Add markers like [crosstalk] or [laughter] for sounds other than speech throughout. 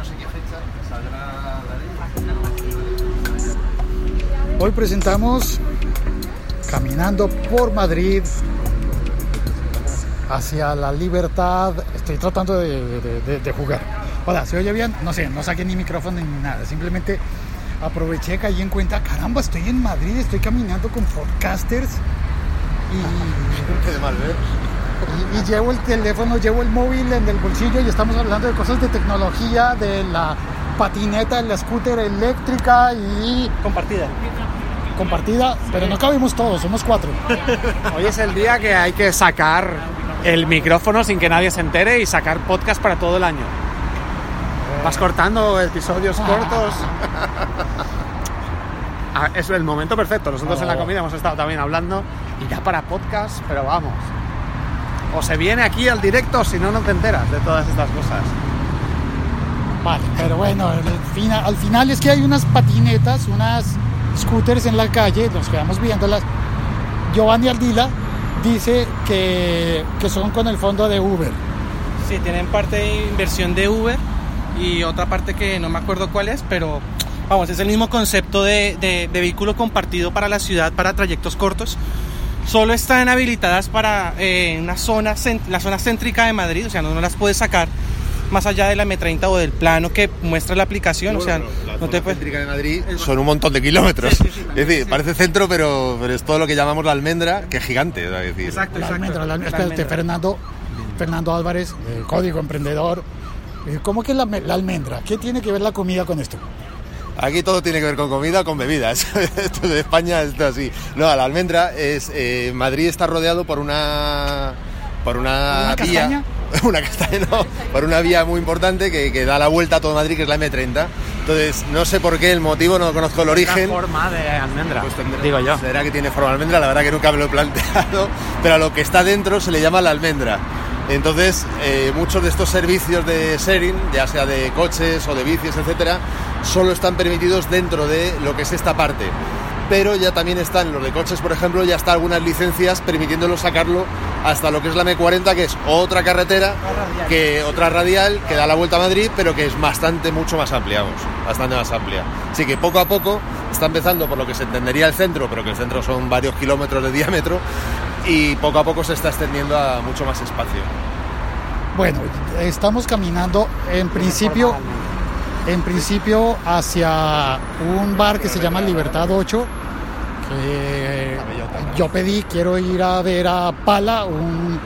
no sé qué fecha saldrá la ley. Hoy presentamos Caminando por Madrid hacia la libertad. Estoy tratando de, de- de- de jugar. Hola, ¿se oye bien? No sé, no saqué ni micrófono ni nada. Simplemente aproveché, caí en cuenta, caramba, estoy en Madrid, estoy caminando con podcasters y Qué de mal ver. Y, y llevo el teléfono, llevo el móvil en el bolsillo y estamos hablando de cosas de tecnología, de la patineta, la scooter eléctrica y compartida. compartida, pero no cabemos todos, somos cuatro. Hoy es el día que hay que sacar el micrófono sin que nadie se entere y sacar podcast para todo el año. Vas cortando episodios cortos. Ah, Es el momento perfecto. Nosotros en la comida hemos estado también hablando y ya para podcast, pero vamos. O se viene aquí al directo, si no, no te enteras de todas estas cosas. Vale, pero bueno, al final, al final es que hay unas patinetas, unas scooters en la calle, nos quedamos viéndolas. Giovanni Aldila dice que, que son con el fondo de Uber. Sí, tienen parte de inversión de Uber y otra parte que no me acuerdo cuál es, pero vamos, es el mismo concepto de, de- de vehículo compartido para la ciudad, para trayectos cortos. Solo están habilitadas para eh, una zona, cent- la zona céntrica de Madrid, o sea, no, no las puedes sacar más allá de la M30 o del plano que muestra la aplicación, o sea, la no zona te puedes... céntrica de Madrid son un montón de kilómetros. Sí, sí, sí. es decir, parece centro, pero, pero es todo lo que llamamos la almendra, que es gigante. es decir. Exacto, La exacto. almendra, la- La espérate, almendra. Fernando, Fernando Álvarez, Código Emprendedor. Eh, ¿Cómo que la, la almendra? ¿Qué tiene que ver la comida con esto? Aquí todo tiene que ver con comida con bebidas. [laughs] esto de España esto así. No, la almendra es. eh, Madrid está rodeado por una. Por una, ¿Una vía. castaña? [laughs] Una castaña, no. Por una vía muy importante que, que da la vuelta a todo Madrid, que es la M30. Entonces, no sé por qué el motivo, no conozco el origen. forma de almendra, Pues digo yo. Será que tiene forma de almendra, la verdad que nunca me lo he planteado, [laughs] pero a lo que está dentro se le llama la almendra. Entonces, eh, muchos de estos servicios de sharing, ya sea de coches o de bicis, etcétera, solo están permitidos dentro de lo que es esta parte. Pero ya también están los de coches, por ejemplo, ya está algunas licencias permitiéndolo sacarlo hasta lo que es la M40, que es otra carretera, que otra radial que da la vuelta a Madrid, pero que es bastante mucho más amplia, vamos, bastante más amplia. Así que poco a poco está empezando por lo que se entendería el centro, pero que el centro son varios kilómetros de diámetro y poco a poco se está extendiendo a mucho más espacio. Bueno, estamos caminando en principio, en principio hacia un bar que se llama Libertad 8. Que yo pedí, quiero ir a ver a Pala, un,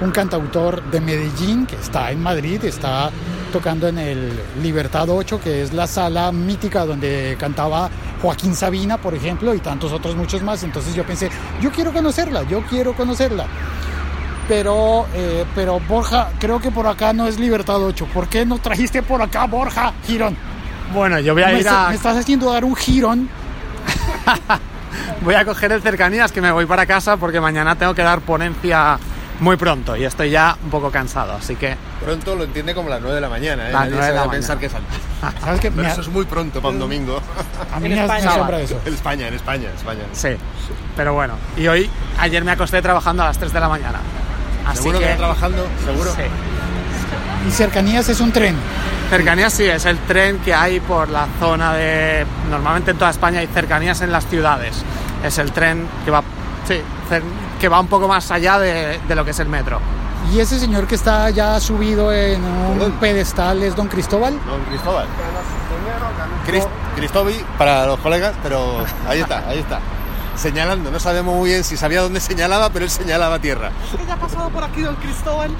un cantautor de Medellín que está en Madrid, está tocando en el Libertad 8, que es la sala mítica donde cantaba Joaquín Sabina, por ejemplo, y tantos otros muchos más. Entonces yo pensé, yo quiero conocerla, yo quiero conocerla pero, eh, pero Borja, creo que por acá no es Libertad 8. ¿Por qué no trajiste por acá, Borja? Girón. Bueno, yo voy a me, ir está- a... me estás haciendo dar un girón. [laughs] Voy a coger el cercanías que me voy para casa porque mañana tengo que dar ponencia muy pronto y estoy ya un poco cansado, así que Pronto lo entiende como las 9 de la mañana, ¿eh? Las Nadie nueve se de va la a pensar que es antes. [laughs] ¿Sabes qué? Pero eso es muy pronto para un domingo. a mí [laughs] En España. asombra eso. En España, en España, en España. sí. Pero bueno, y hoy, ayer me acosté trabajando a las 3 de la mañana. Así ¿Seguro que, que... está trabajando? ¿Seguro? Sí. Y cercanías es un tren. Cercanías sí, es el tren que hay por la zona de... Normalmente en toda España hay cercanías en las ciudades. Es el tren que va, sí, que va un poco más allá de, de lo que es el metro. Y ese señor que está ya subido en un Perdón. pedestal es Don Cristóbal. Don Cristóbal. Cris- Cristobi para los colegas, pero ahí está, ahí está. Señalando, no sabemos muy bien si sabía dónde señalaba, pero él señalaba tierra. ¿Qué ha pasado por aquí, don Cristóbal?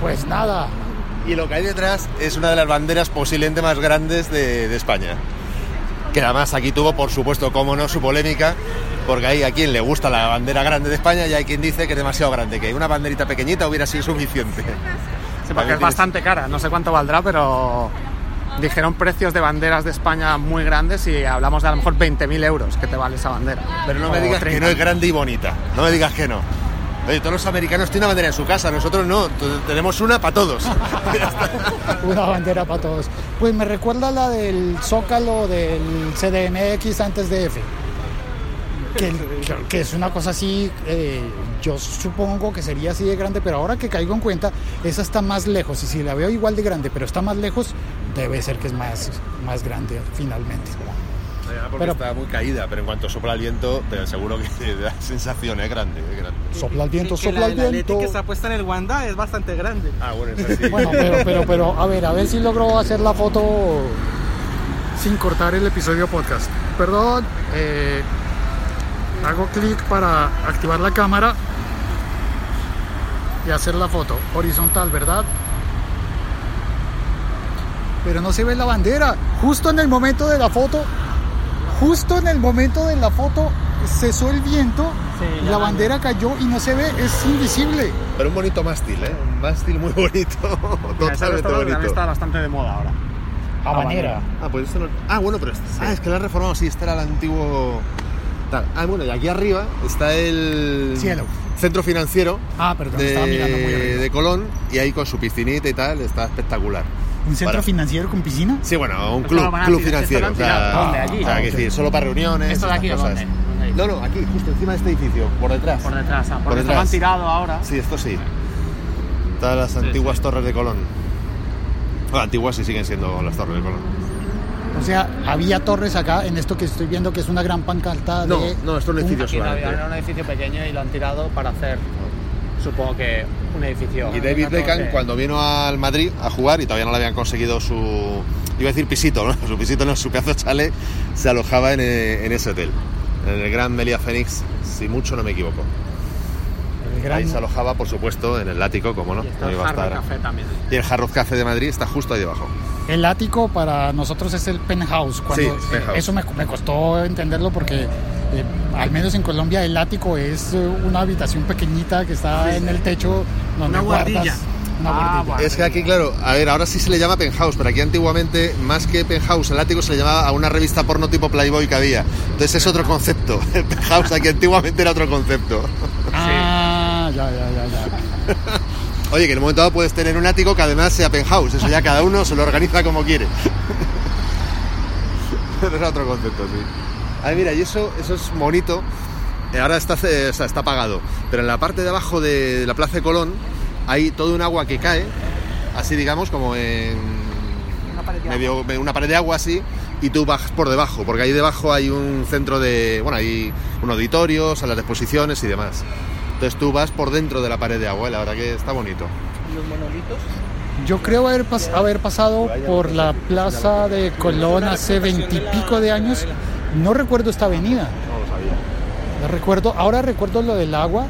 Pues nada, Y lo que hay detrás es una de las banderas posiblemente más grandes de, de España. Que además aquí tuvo, por supuesto, como no, su polémica, porque hay a quien le gusta la bandera grande de España y hay quien dice que es demasiado grande, que una banderita pequeñita hubiera sido suficiente. Sí, porque es bastante cara, no sé cuánto valdrá, pero dijeron precios de banderas de España muy grandes y hablamos de a lo mejor 20.000 euros que te vale esa bandera. Pero no me digas que 30. no es grande y bonita. No me digas que no. Oye, todos los americanos tienen una bandera en su casa, nosotros no. Tenemos una para todos. [laughs] Una bandera para todos. Pues me recuerda la del Zócalo del CDMX antes de F. Que, que- que es una cosa así, eh, yo supongo que sería así de grande, pero ahora que caigo en cuenta, esa está más lejos. Y si la veo igual de grande, pero está más lejos, debe ser que es más, más grande finalmente. porque Pero- está muy caída, pero en cuanto sopla el viento, te aseguro que [laughs] te da sensación, es grande, es grande. Sopla el viento, sopla la, el la Leti viento. que está puesta en el Wanda es bastante grande. Ah, bueno, es así. Bueno, pero, pero, pero, a ver, a ver si logro hacer la foto sin cortar el episodio podcast. Perdón, eh, hago clic para activar la cámara y hacer la foto horizontal, ¿verdad? Pero no se ve la bandera. Justo en el momento de la foto, justo en el momento de la foto cesó el viento, Sí, la bandera cayó y no se ve, es invisible. Pero un bonito mástil, ¿eh? Un mástil muy [laughs] bonito. Totalmente bonito. está bastante de moda ahora. Habanera. Ah, pues esto no... Ah, bueno, pero... este- Ah, es que la han reformado, sí, este era el antiguo... Tal. Ah, bueno, y aquí arriba está el... Cielo. Centro financiero Ah, perdón, estaba mirando muy de, de Colón y ahí con su piscinita y tal, está espectacular. ¿Un centro Para- financiero con piscina? Sí, bueno, un club, club financiero. o sea. ¿Dónde? Allí. o sea, que ok. decir, solo para reuniones. ¿Esto de aquí o cosas. dónde? ¿Dónde? No, no, aquí, justo encima de este edificio, por detrás. Por detrás, ah, Por porque esto lo detrás. han tirado ahora. Sí, esto sí. Todas las antiguas torres de Colón. Bueno, antiguas sí siguen siendo las torres de Colón. O sea, había torres acá en esto que estoy viendo que es una gran pancarta No, de... no, esto es un edificio no solamente. era un edificio pequeño y lo han tirado para hacer, supongo que, un edificio. Y David. Beckham cuando vino al Madrid a jugar y todavía no le habían conseguido su iba a decir pisito, ¿no? [laughs] Su pisito no, su pedazo de chalet se alojaba en, eh, en ese hotel, en el Gran Melia Fénix, si mucho no me equivoco. gran- Ahí se alojaba, por supuesto, en el ático, como no, Y está el iba a Hard estar. Café también. Y el Hard Rock Café de Madrid está justo ahí debajo. El ático para nosotros es el penthouse. Cuando, Sí, penthouse. Eso me, me costó entenderlo porque, eh, al menos en Colombia, el ático es eh, una habitación pequeñita que está en el techo donde Una guardas guardilla. una Ah, guardilla. Es que aquí, claro, a ver, ahora sí se le llama penthouse, pero aquí antiguamente, más que penthouse, el ático se le llamaba a una revista porno tipo Playboy que había. Entonces es otro concepto. [laughs] El penthouse aquí antiguamente era otro concepto. Ah, ya, ya, ya, ya. [laughs] Oye, que en un momento dado puedes tener un ático que además sea penthouse. Eso ya cada uno se lo organiza como quiere. [laughs] Pero es otro concepto, sí. Ay, mira, y eso, eso es bonito. Eh, Ahora está, o sea, está apagado. Pero en la parte de abajo de la Plaza de Colón hay todo un agua que cae, así digamos, como en Una pared de medio, una pared de agua así, y tú bajas por debajo, porque ahí debajo hay un centro de, bueno, hay un auditorio, salas de exposiciones y demás. Entonces tú vas por dentro de la pared de agua y la verdad que está bonito. Los monolitos. Yo creo haber, pas- haber pasado por la plaza de Colón hace veintipico de años. No recuerdo esta avenida. No lo sabía. La recuerdo, ahora recuerdo lo del agua.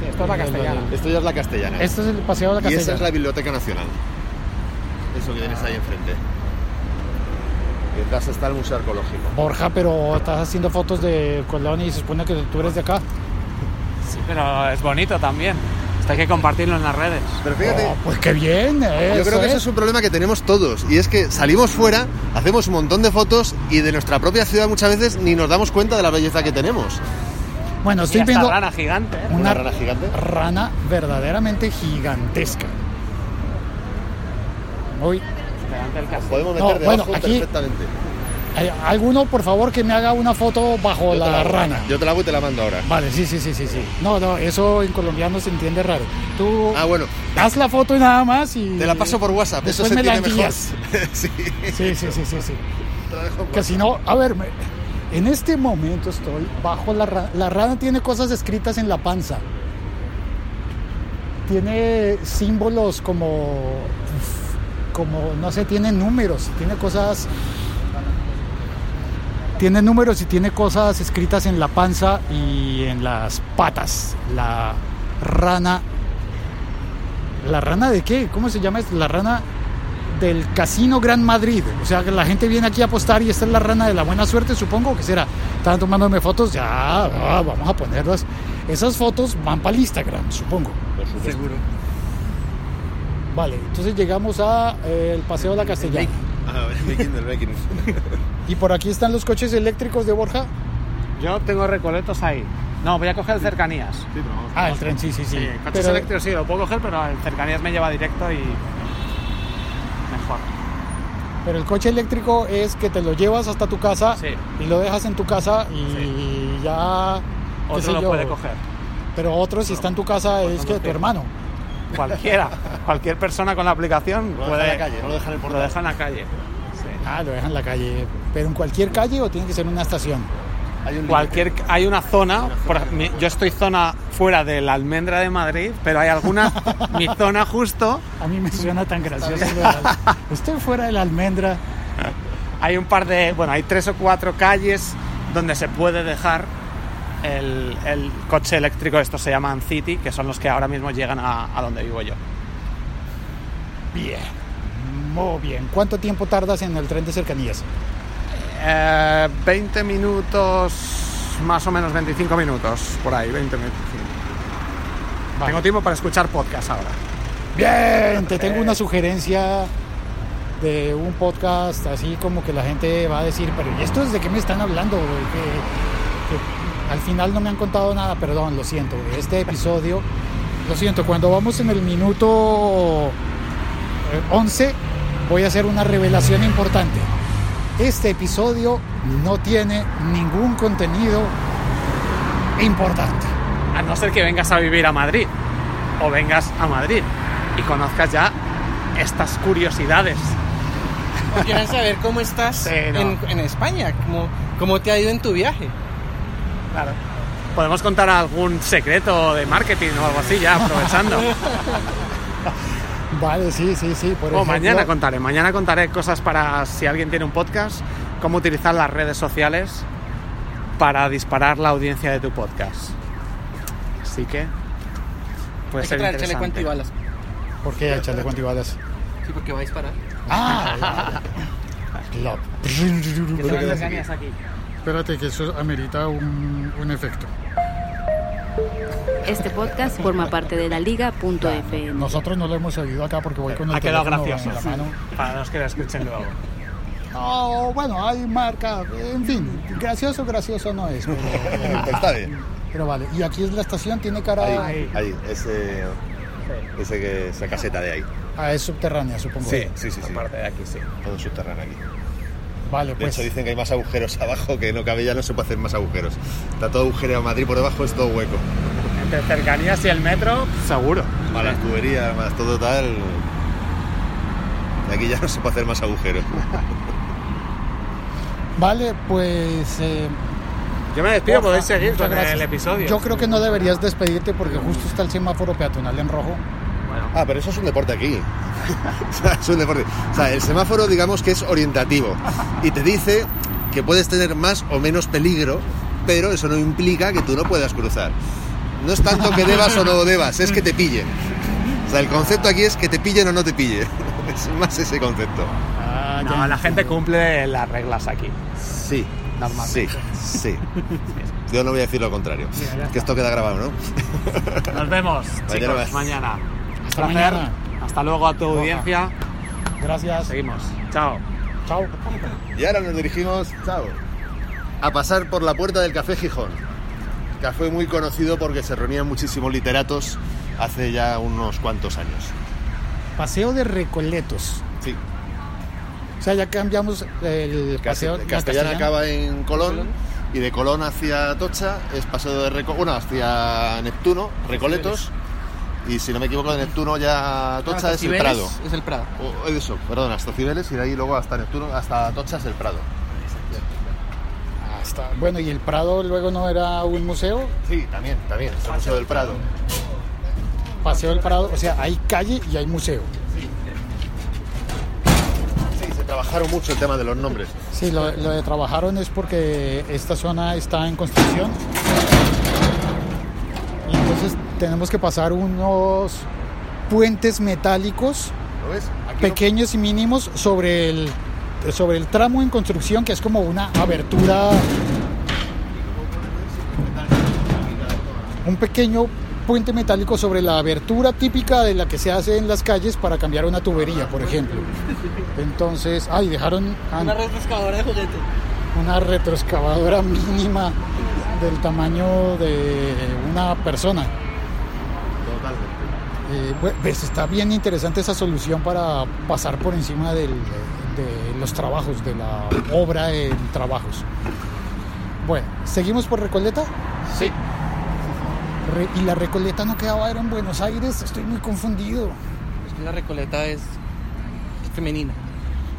Sí, esto es la castellana. Esto ya es la castellana. Este es el paseo de la y esa es Castellana. la Biblioteca Nacional. Eso que tienes ahí enfrente. Y detrás está el Museo Arqueológico. Borja, pero estás haciendo fotos de Colón y se supone que tú eres de acá. Sí, pero es bonito también. Esto hay que compartirlo en las redes. Pero fíjate, Oh, pues qué bien. Yo eso creo que ese es. es un problema que tenemos todos y es que salimos fuera, hacemos un montón de fotos y de nuestra propia ciudad muchas veces ni nos damos cuenta de la belleza que tenemos. Bueno, estoy viendo rana gigante. ¿eh? una, ¿Una rana gigante? rana verdaderamente gigantesca. Uy, Delante del castillo. Podemos No, meter bueno, debajo aquí- perfectamente. ¿Hay alguno por favor que me haga una foto bajo la rana? Yo te la hago y te la mando ahora. Vale, sí, sí, sí, sí, sí. No, no, eso en colombiano se entiende raro. Tú Ah, bueno, haz la foto y nada más y... te la paso por WhatsApp, eso Después se me la entiende mejor. envías. [laughs] sí, Sí, sí, sí, sí, sí. te la dejo por Que si no, a ver, me- en este momento estoy bajo la rana. La rana tiene cosas escritas en la panza. Tiene símbolos como, como, no sé, tiene números, tiene cosas, tiene números y tiene cosas escritas en la panza y en las patas. La rana, ¿la rana de qué? ¿Cómo se llama? esto? La rana del Casino Gran Madrid. O sea, que la gente viene aquí a apostar y esta es la rana de la buena suerte, supongo que será. Estaban tomándome fotos, ya, ah, vamos a ponerlas. Esas fotos van para el Instagram, supongo. Por supuesto. Seguro. Vale, entonces llegamos a eh, el Paseo de la Castellana. Ah. [laughs] Y por aquí están los coches eléctricos de Borja. Yo tengo recoletos ahí. No, voy a coger cercanías. Sí, pero vamos. Ah, el tren, sí, sí, sí. Sí, coches Pero- eléctricos sí, lo puedo coger, pero el cercanías me lleva directo y. Mejor. Pero el coche eléctrico es que te lo llevas hasta tu casa Sí. y lo dejas en tu casa y ya... Otro lo yo. puede coger. Pero otro, si está en tu casa, es que tu hermano. Cualquiera. [laughs] cualquier persona con la aplicación Lo puede... en la calle, no lo dejan en el Lo portal. deja en la calle. sí. Ah, lo dejan en la calle. ¿Pero en cualquier calle o tiene que ser en una estación? Hay un Cualquier, hay una zona, por mi- yo estoy zona fuera de la almendra de Madrid, pero hay alguna, [laughs] mi zona justo, A mí me suena tan gracioso. la- Estoy fuera de la almendra. hay un par de, bueno, hay tres o cuatro calles donde se puede dejar el, el coche eléctrico, estos se llaman City, que son los que ahora mismo llegan a, a donde vivo yo. Bien. Muy bien. ¿Cuánto tiempo tardas en el tren de cercanías? Eh, 20 minutos, más o menos 25 minutos, por ahí, 20 minutos. Vale. Tengo tiempo para escuchar podcast ahora. Bien, te tengo una sugerencia de un podcast así como que la gente va a decir, pero ¿y esto desde qué me están hablando? güey? Que, que al final no me han contado nada, perdón, lo siento. Este episodio, lo siento, cuando vamos en el minuto eh, 11 voy a hacer una revelación importante. Este episodio no tiene ningún contenido importante. A no ser que vengas a vivir a Madrid o vengas a Madrid y conozcas ya estas curiosidades. ¿O quieren saber cómo estás Sí, no. en, en España? ¿Cómo, ¿Cómo te ha ido en tu viaje? Claro. Podemos contar algún secreto de marketing o algo así ya aprovechando. [laughs] Vale, sí, sí, sí. Por o ejemplo, mañana contaré, mañana contaré cosas para si alguien tiene un podcast, cómo utilizar las redes sociales para disparar la audiencia de tu podcast. Así que puede Hay que ser traer chaleco interesante. antibalas. ¿Por qué echarle cuantibalas? Sí, porque va a disparar. Ah, [laughs] aquí. Espérate que eso amerita un, un efecto. Este podcast forma parte de la liga.fm. Nosotros no lo hemos oído acá porque voy con el Ha quedado gracioso. la mano. Para los que lo escuchen luego. Oh, bueno, hay marca, en fin, gracioso, gracioso no es, pero, [laughs] Está bien. pero vale. Y aquí es la estación, tiene cara Ahí, ahí, ese, ese que, esa caseta de ahí. a es subterránea, supongo. Sí, sí, sí, sí. Aparte de aquí, sí. Todo subterráneo aquí. Vale, De pues hecho dicen que hay más agujeros [laughs] abajo, que no cabe ya, no se puede hacer más agujeros. Está todo agujereado Madrid por debajo, es todo hueco. Entre cercanías y el metro, seguro. Más las tuberías, más todo tal. Y aquí ya no se puede hacer más agujeros. [laughs] vale, pues eh, Yo me despido, podéis seguir con gracias. el episodio. Yo creo que no deberías despedirte porque justo está el semáforo peatonal en rojo. Bueno, Ah, pero eso es un deporte aquí. [laughs] O sea, es un deporte. O sea, el semáforo, digamos que es orientativo. Y te dice que puedes tener más o menos peligro, pero eso no implica que tú no puedas cruzar. No es tanto que debas o no debas, es que te pillen. O sea, el concepto aquí es que te pillen o no te pillen. [laughs] Es más ese concepto. Ah, no, la gente cumple las reglas aquí. Sí. Normalmente. Sí, sí. Yo no voy a decir lo contrario. Que esto queda grabado, ¿no? Nos vemos, Mañana chicos, mañana. Hasta Placer. mañana. Hasta luego a tu audiencia. Gracias. Seguimos. Chao. Chao. Y ahora nos dirigimos, chao, a pasar por la puerta del Café Gijón. Café muy conocido porque se reunían muchísimos literatos hace ya unos cuantos años. Paseo de Recoletos. Sí, O sea, ya cambiamos el paseo Castell- la Castellana acaba en Colón y de Colón hacia Tocha es paseo de Reco bueno, hacia Neptuno, Recoletos. Y si no me equivoco, de Neptuno ya a Tocha es el Prado. Es el Prado. O- eso, perdón, hasta Cibeles y de ahí luego hasta Neptuno, hasta Tocha es el Prado. Bueno, y el Prado luego no era un museo. Sí, también, también, es el Museo del Prado. Paseo del Prado, o sea, hay calle y hay museo. Sí, se trabajaron mucho el tema de los nombres. Sí, lo, lo de trabajaron es porque esta zona está en construcción. Y entonces tenemos que pasar unos puentes metálicos ¿Lo ves? Aquí pequeños y mínimos sobre el sobre el tramo en construcción que es como una abertura un pequeño puente metálico sobre la abertura típica de la que se hace en las calles para cambiar una tubería, por ejemplo. Entonces, ay, dejaron ah, Una refrescadora de juguete. una retroexcavadora [laughs] mínima del tamaño de una persona. Eh, bueno, pues está bien interesante esa solución para pasar por encima del- de los trabajos, de la obra en trabajos. Bueno, ¿seguimos por Recoleta? Sí. Re- ¿Y la Recoleta no quedaba era en Buenos Aires? Estoy muy confundido. La recoleta es femenina.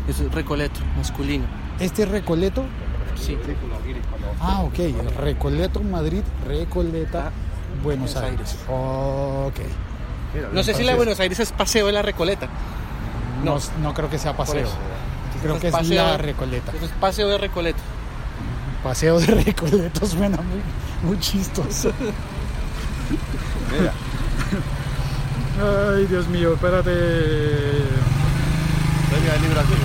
Es recoleto, masculino. ¿Este es Recoleto? Sí. Ah, ok. Recoleto Madrid, Recoleta Buenos Aires. Ok. No sé si la de Buenos Aires es paseo de la recoleta. No, No. no creo que sea paseo. Creo que es paseo la de- Recoleta. Es paseo de recoleta. Paseo de Recoleto [laughs] suena muy, muy chistoso. Mira, Ay, Dios mío, espérate. venga, el libro antiguo.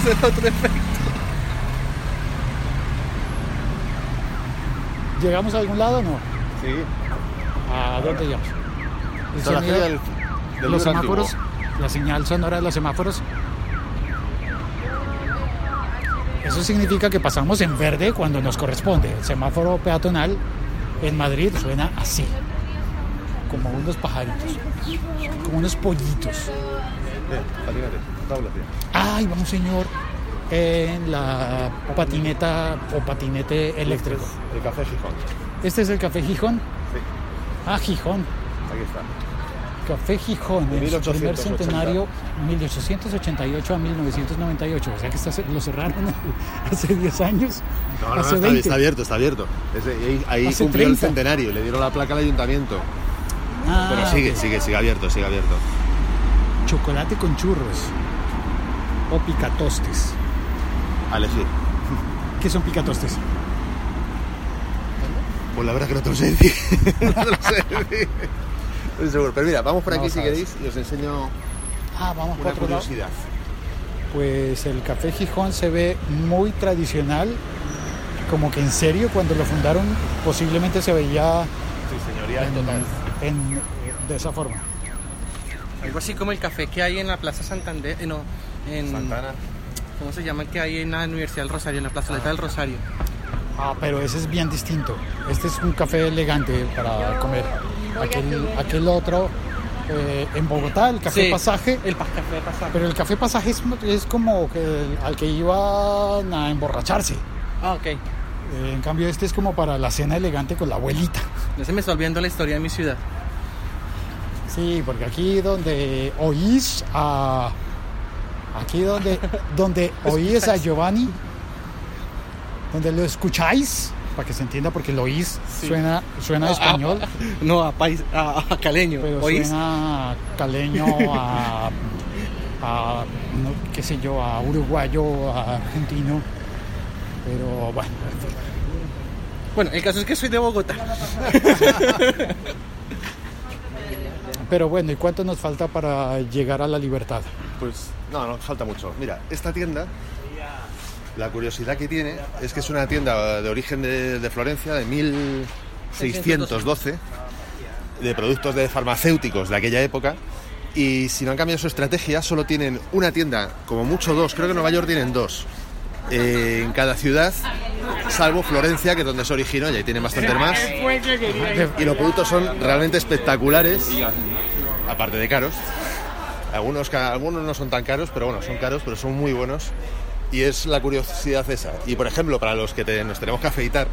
Ese es otro efecto. ¿Llegamos a algún lado o no? Sí. ¿A dónde llegamos? El sonido- feria del, del los antiguo. semáforos, la señal sonora de los semáforos. Eso significa que pasamos en verde cuando nos corresponde. El semáforo peatonal en Madrid suena así, como unos pajaritos, como unos pollitos. Ay, vamos señor, en la patineta o patinete eléctrico. El café Gijón. Este es el Café Gijón. Sí, Ah, Gijón. aquí está. Café Gijón, en su primer 1880. centenario, 1888 a 1998. O sea que está- lo cerraron [laughs] hace 10 años. No, no, no, está, 20. está abierto, está abierto. Ahí ahí cumplió 30. el centenario, le dieron la placa al ayuntamiento. Ah, Pero sigue, sigue, sigue abierto, sigue abierto. Chocolate con churros. O picatostes. A elegir. ¿Qué son picatostes? Pues la verdad que no te lo sé decir. [laughs] no te lo sé decir. No estoy seguro. Pero mira, vamos por No aquí si queréis y os enseño Ah, vamos por lado. curiosidad. Pues el Café Gijón se ve muy tradicional. Como que en serio, cuando lo fundaron, posiblemente se veía Sí, señoría, en- en- de esa forma. Algo así como el café que hay en la Plaza Santander. eh, no, en. Santana. ¿Cómo se llama el que hay en la Universidad del Rosario? En la plazoleta del Rosario. Ah, pero ese es bien distinto. Este es un café elegante para comer. Aquel, aquel otro, eh, en Bogotá, el café Sí, pasaje. El café de pasaje. Pero el café pasaje es, es como que el- al que iban a emborracharse. Ah, ok. Eh, en cambio, este es como para la cena elegante con la abuelita. Ya se me está olvidando la historia de mi ciudad. Sí, porque aquí donde oís a. Aquí donde, donde [laughs] oís a Giovanni, donde lo escucháis, para que se entienda, porque lo oís Sí. suena, suena a español. [laughs] No, a, país, a, a caleño. Pero ¿Oís? suena caleño a, [laughs] a, no, qué sé yo, a uruguayo, a argentino. Pero bueno. Bueno, el caso es que soy de Bogotá. [laughs] pero bueno, ¿y cuánto nos falta para llegar a la libertad? Pues no, no falta mucho. Mira, esta tienda, la curiosidad que tiene es que es una tienda de origen de, de Florencia, de 1612, de productos de farmacéuticos de aquella época. Y si no han cambiado su estrategia, solo tienen una tienda, como mucho dos, creo que en Nueva York tienen dos, eh, en cada ciudad, salvo Florencia, que es donde se originó, y ahí tienen bastante más. Y los productos son realmente espectaculares, aparte de caros. Algunos, algunos no son tan caros, pero bueno, son caros, pero son muy buenos. Y es la curiosidad esa. Y por ejemplo, para los que te- nos tenemos que afeitar,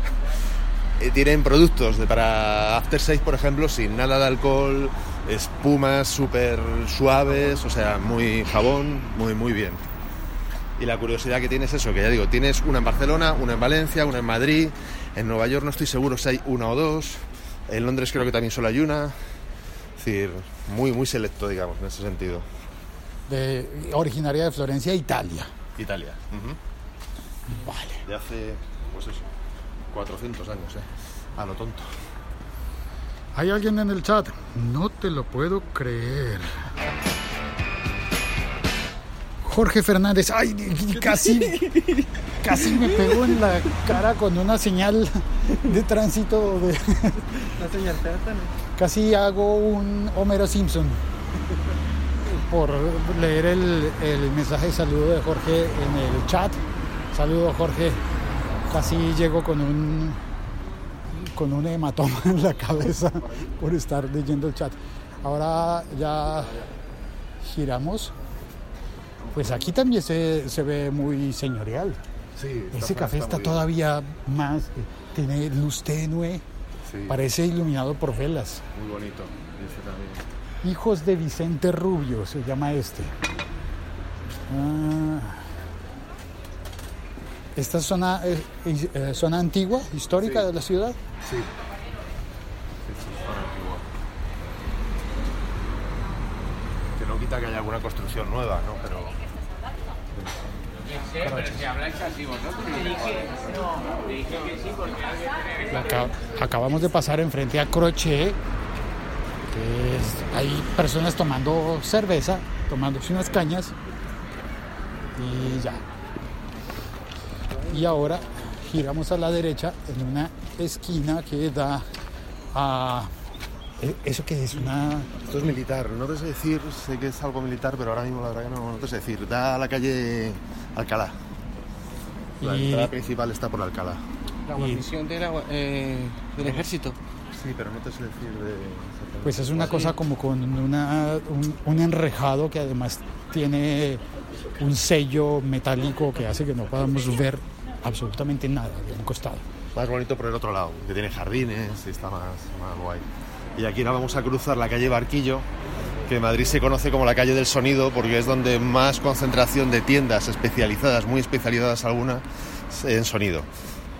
[laughs] eh, tienen productos de, para After Shave, por ejemplo, sin nada de alcohol, espumas súper suaves, o sea, muy jabón, muy, muy bien. Y la curiosidad que tienes es eso, que ya digo, tienes una en Barcelona, una en Valencia, una en Madrid, en Nueva York no estoy seguro si hay una o dos, en Londres creo que también solo hay una. Es decir, muy, muy selecto, digamos, en ese sentido. De, originaria de Florencia, Italia. Italia. Vale. De hace, pues eso, 400 años, ¿eh? A lo tonto. Hay alguien en el chat. No te lo puedo creer. Jorge Fernández. Ay, casi, casi me pegó en la cara con una señal de tránsito. De, La señal casi hago un Homero Simpson por leer el, el mensaje de saludo de Jorge en el chat. Saludo Jorge. Casi llego con un con un hematoma en la cabeza por estar leyendo el chat. Ahora ya giramos. Pues aquí también se, se ve muy señorial. Sí, Ese café está todavía más, tiene luz tenue, Sí, parece iluminado por velas. muy bonito. Este también. Hijos de Vicente Rubio se llama este. Ah, esta zona es es, eh, zona antigua, histórica de la ciudad. Sí. Que no quita que haya alguna construcción nueva, ¿no? Pero acabamos de pasar enfrente a Crochet, que es- hay personas tomando cerveza, tomándose unas cañas y ya. Y ahora giramos a la derecha en una esquina que da a... ¿e- ¿Eso qué es? Una... esto es militar, no te sé decir, sé que es algo militar, pero ahora mismo la verdad que no, no te sé decir. Da a la calle Alcalá. La Y- entrada principal está por Alcalá. La Y- guarnición de la- eh, del ejército. Sí, pero no te sé decir de. Pues es una cosa como con una, un, un enrejado que además tiene un sello metálico que hace que no podamos ver absolutamente nada de un costado. Más bonito por el otro lado, que tiene jardines y está más, más guay. Y aquí ahora vamos a cruzar la calle Barquillo, que en Madrid se conoce como la calle del sonido, porque es donde más concentración de tiendas especializadas, muy especializadas algunas, en sonido.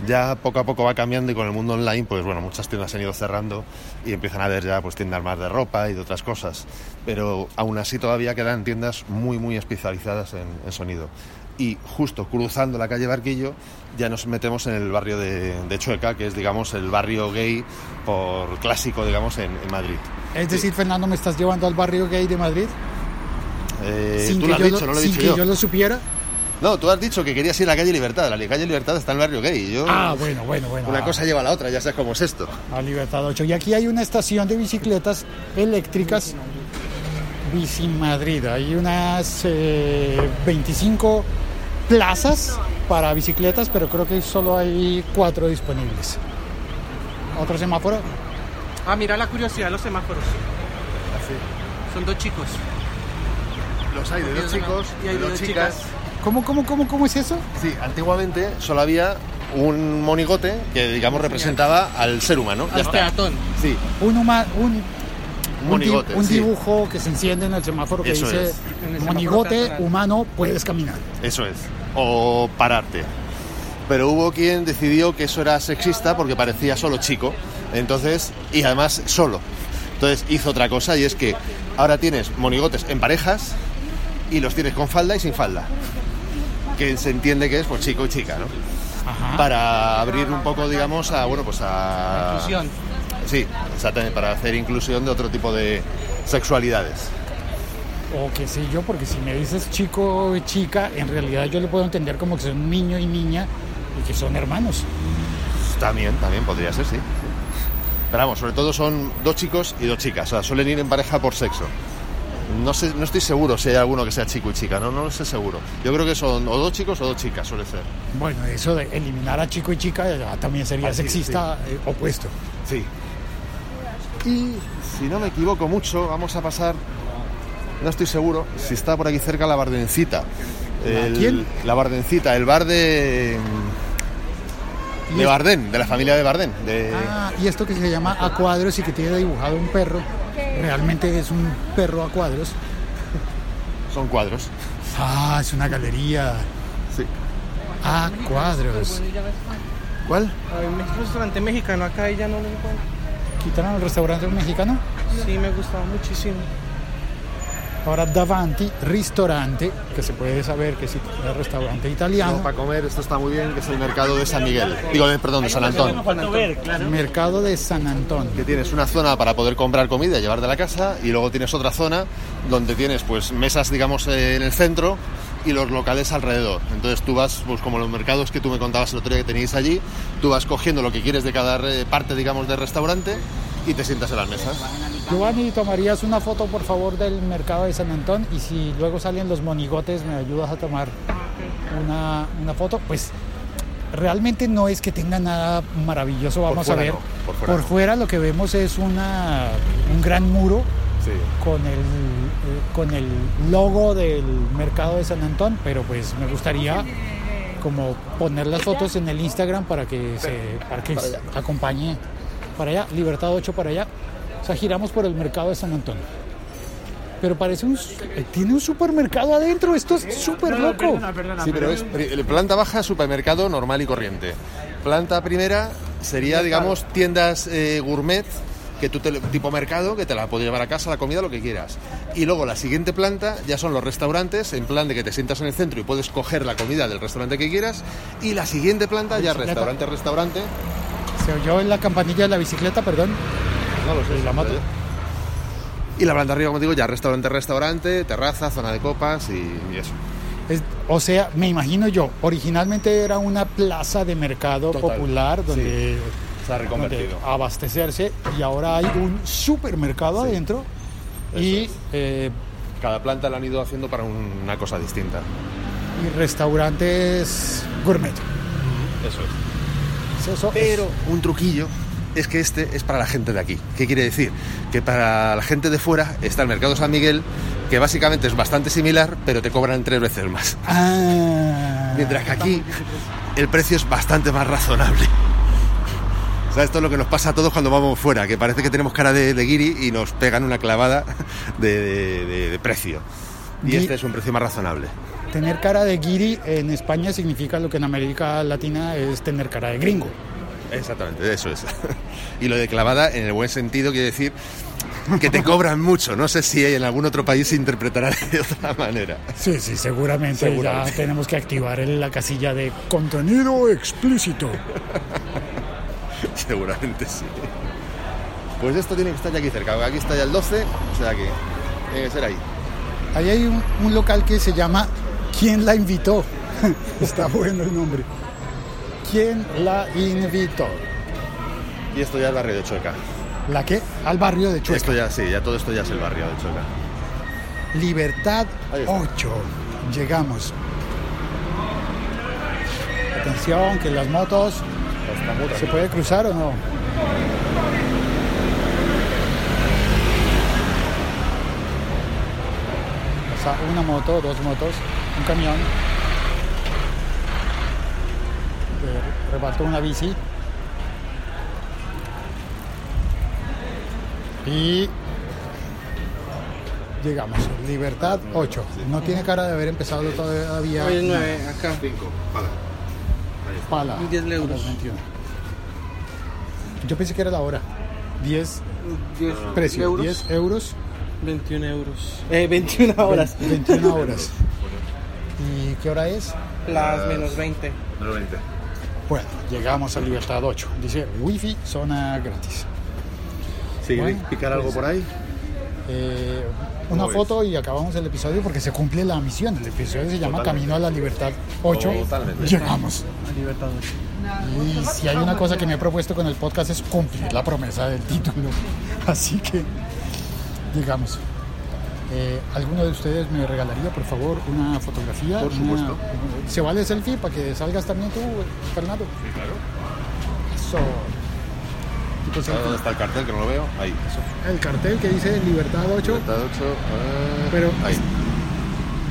Ya poco a poco va cambiando y con el mundo online, pues bueno, muchas tiendas se han ido cerrando y empiezan a haber ya pues tiendas más de ropa y de otras cosas. Pero aún así todavía quedan tiendas muy, muy especializadas en, en sonido. Y justo cruzando la calle Barquillo ya nos metemos en el barrio de, de Chueca, que es digamos el barrio gay por clásico, digamos, en, en Madrid. Es decir, Fernando, ¿me estás llevando al barrio gay de Madrid? Eh, sin tú que, lo has yo, dicho, lo, no lo he sin dicho que yo. yo lo supiera. No, tú has dicho que querías ir a la calle Libertad. La calle Libertad está en el barrio gay. y Yo, Ah, bueno, bueno, bueno. una ah, cosa lleva a la otra, ya sabes cómo es esto. A Libertad 8. Y aquí hay una estación de bicicletas eléctricas, Bici Madrid. Hay unas eh, 25 plazas para bicicletas, pero creo que solo hay cuatro disponibles. Otro semáforo. Ah, mira la curiosidad de los semáforos. Son dos chicos. Los hay de dos chicos y hay de dos chicas. ¿Cómo, cómo, cómo, cómo es eso? Sí, antiguamente solo había un monigote que, digamos, representaba al ser humano. Ya Al está. peatón. Sí, Un, huma- un, monigote. un sí. dibujo que se enciende en el semáforo que Eso dice monigote semáforo peatonal". humano, puedes caminar. Eso es. O pararte. Pero hubo quien decidió que eso era sexista porque parecía solo chico. Entonces, y además solo. Entonces hizo otra cosa y es que ahora tienes monigotes en parejas y los tienes con falda y sin falda. Que se entiende que es pues chico y chica, ¿no? Ajá. Para abrir un poco, digamos, a bueno, pues a Inclusión. Sí, exactamente, para hacer inclusión de otro tipo de sexualidades. O qué sé yo, porque si me dices chico y chica, en realidad yo le puedo entender como que son niño y niña y que son hermanos. También, también podría ser, sí. Pero vamos, sobre todo son dos chicos y dos chicas, o sea, suelen ir en pareja por sexo. No sé, no estoy seguro si hay alguno que sea chico y chica, no, no lo sé seguro. Yo creo que son o dos chicos o dos chicas, suele ser. Bueno, eso de eliminar a chico y chica ya también sería Ah, sí, sexista eh, opuesto. Sí. Y si no me equivoco mucho, vamos a pasar. No estoy seguro si está por aquí cerca la Bardencita. ¿La quién? La Bardencita, el bar de. De Bardén, de la familia de Bardén. De... Ah, y esto que se llama a cuadros y que tiene dibujado un perro, realmente es un perro a cuadros. Son cuadros. Ah, es una galería Sí. a cuadros. ¿Cuál? Hay un restaurante mexicano acá y ya no lo encuentro. ¿Quitaron el restaurante mexicano? Sí, me gustaba muchísimo. Ahora Davanti, ristorante, que se puede saber que es el restaurante italiano. para comer, esto está muy bien, que es el mercado de San Miguel. Digo, de- perdón, de San Antón. Mercado de San Antón. Que tienes una zona para poder comprar comida y llevar de la casa y luego tienes otra zona donde tienes pues mesas, digamos, eh, en el centro y los locales alrededor. Entonces tú vas, pues como los mercados que tú me contabas el otro día que teníais allí, tú vas cogiendo lo que quieres de cada re- parte, digamos, del restaurante y te sientas en las mesas. Giovanni, ¿tomarías una foto por favor del mercado de San Antón? Y si luego salen los monigotes, ¿me ayudas a tomar una, una foto? Pues realmente no es que tenga nada maravilloso, vamos fuera a ver. no, por fuera no. lo que vemos es una, un gran muro Sí. con el, eh, con el logo del mercado de San Antón, pero pues me gustaría como poner las fotos en el Instagram para que se para que Para acompañe para allá, Libertad 8 para allá. O sea, giramos por el mercado de San Antón. pero parece un... eh, Tiene un supermercado adentro, esto es súper loco. Sí, pero es planta baja, supermercado normal y corriente. Planta primera sería, digamos, tiendas eh, gourmet, que tú te, tipo mercado, que te la puedes llevar a casa, la comida, lo que quieras. Y luego la siguiente planta ya son los restaurantes, en plan de que te sientas en el centro y puedes coger la comida del restaurante que quieras. Y la siguiente planta ya restaurante, restaurante. Se oyó en la campanilla de la bicicleta, perdón. No lo sé, la moto. Y la planta arriba, como digo, ya restaurante, restaurante, terraza, zona de copas y, y eso. Es- o sea, me imagino yo, originalmente era una plaza de mercado Total, popular donde, Se ha donde reconvertido. abastecerse y ahora hay un supermercado adentro y, eh, Cada planta la han ido haciendo para un- una cosa distinta. y restaurantes gourmet. Eso es. Eso es- Pero un truquillo es que este es para la gente de aquí. ¿Qué quiere decir? Que para la gente de fuera está el Mercado San Miguel, que básicamente es bastante similar, pero te cobran tres veces más. Ah, Mientras que aquí el precio es bastante más razonable. O sea, esto es lo que nos pasa a todos cuando vamos fuera, que parece que tenemos cara de, de guiri y nos pegan una clavada de, de- precio. Y este es un precio más razonable. tener cara de guiri en España significa lo que en América Latina es tener cara de gringo. Exactamente, eso es. [laughs] Y lo de clavada, en el buen sentido, quiere decir que te cobran mucho. No sé si en algún otro país se interpretará [laughs] de otra manera. Sí, sí, seguramente, Seguramente. ya tenemos que activar la casilla de contenido explícito. [laughs] Seguramente sí. Pues esto tiene que estar ya aquí cerca. Aquí está ya el 12, o sea que tiene que ser ahí. Ahí hay un, un local que se llama ¿Quién la invitó? Está bueno el nombre. ¿Quién la invitó? Y esto ya es el barrio de Chueca. ¿La qué? Al barrio de Chueca. Esto ya, sí, ya todo esto ya es el barrio de Chueca. Libertad Ahí está. 8. Llegamos. Atención, que las motos. ¿Se puede cruzar o no? O sea, una moto, dos motos, un camión. Reparto una bici. Y llegamos. Libertad 8. No tiene cara de haber empezado todavía. Hoy es 9, acá. 5, vale. Pala. 10 a las euros. 21. Yo pensé que era la hora. 10 10 precio, euros. 10 euros, 21 euros. Eh, 21 horas. 21 horas. ¿Y qué hora es? Las menos 20. Menos 20. Bueno, llegamos a Libertad 8. Dice Wi-Fi, zona gratis. Sí, ¿queréis Bueno, picar algo pues- por ahí? Eh, una ¿Cómo foto y acabamos el episodio porque se cumple la misión. El episodio se llama Totalmente. Camino a la Libertad 8. Totalmente. Llegamos. Libertad 8. Y si hay una cosa que me he propuesto con el podcast es cumplir la promesa del título. [laughs] Así que llegamos. Eh, ¿Alguno de ustedes me regalaría, por favor, una fotografía? Por Una- supuesto. ¿Se vale selfie para que salgas también tú, Fernando? Sí, claro. Eso. ¿Dónde está el cartel que no lo veo? Ahí. El cartel que dice Libertad 8, Libertad 8. eh, Pero- Ahí.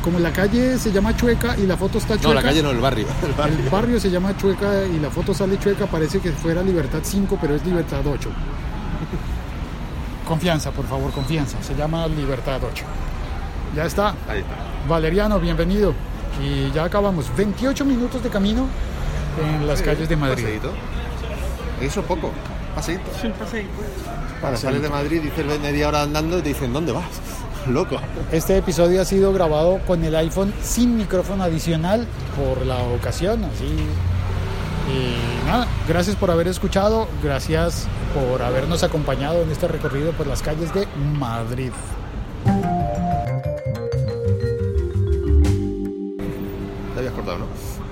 como la calle se llama Chueca y la foto está Chueca. No, la calle no, el barrio. El [laughs] El barrio. barrio se llama Chueca y la foto sale Chueca, parece que fuera Libertad 5, pero es Libertad 8. Confianza, por favor, confianza. Se llama Libertad 8. Ya está. Ahí está. Valeriano, bienvenido. Y ya acabamos. 28 minutos de camino en las calles de Madrid. Paseíto. Eso poco. Paseíto. Sí, pasé. Para salir de Madrid, dices media hora andando y te dicen, ¿dónde vas? [laughs] Loco. Este episodio ha sido grabado con el iPhone sin micrófono adicional por la ocasión, así. Y nada, gracias por haber escuchado, gracias por habernos acompañado en este recorrido por las calles de Madrid. Te habías cortado, ¿no?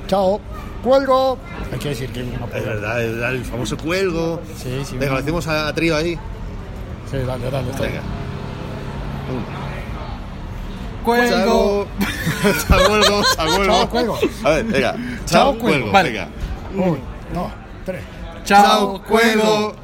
Chao, cuelgo. Hay que decir que uno Es puede. verdad, es verdad, el famoso cuelgo. Sí, sí. Venga, uno- lo hacemos a, a trío ahí. Sí, dale, dale. está Venga. bien. Cuelgo. [laughs] Chao, cuelgo. Chao, cuelgo. Chao, cuelgo. A ver, venga. Chao, Chao, cuelgo. cuelgo. Vale. Venga. Uno, dos, tres. Chao, cuelgo.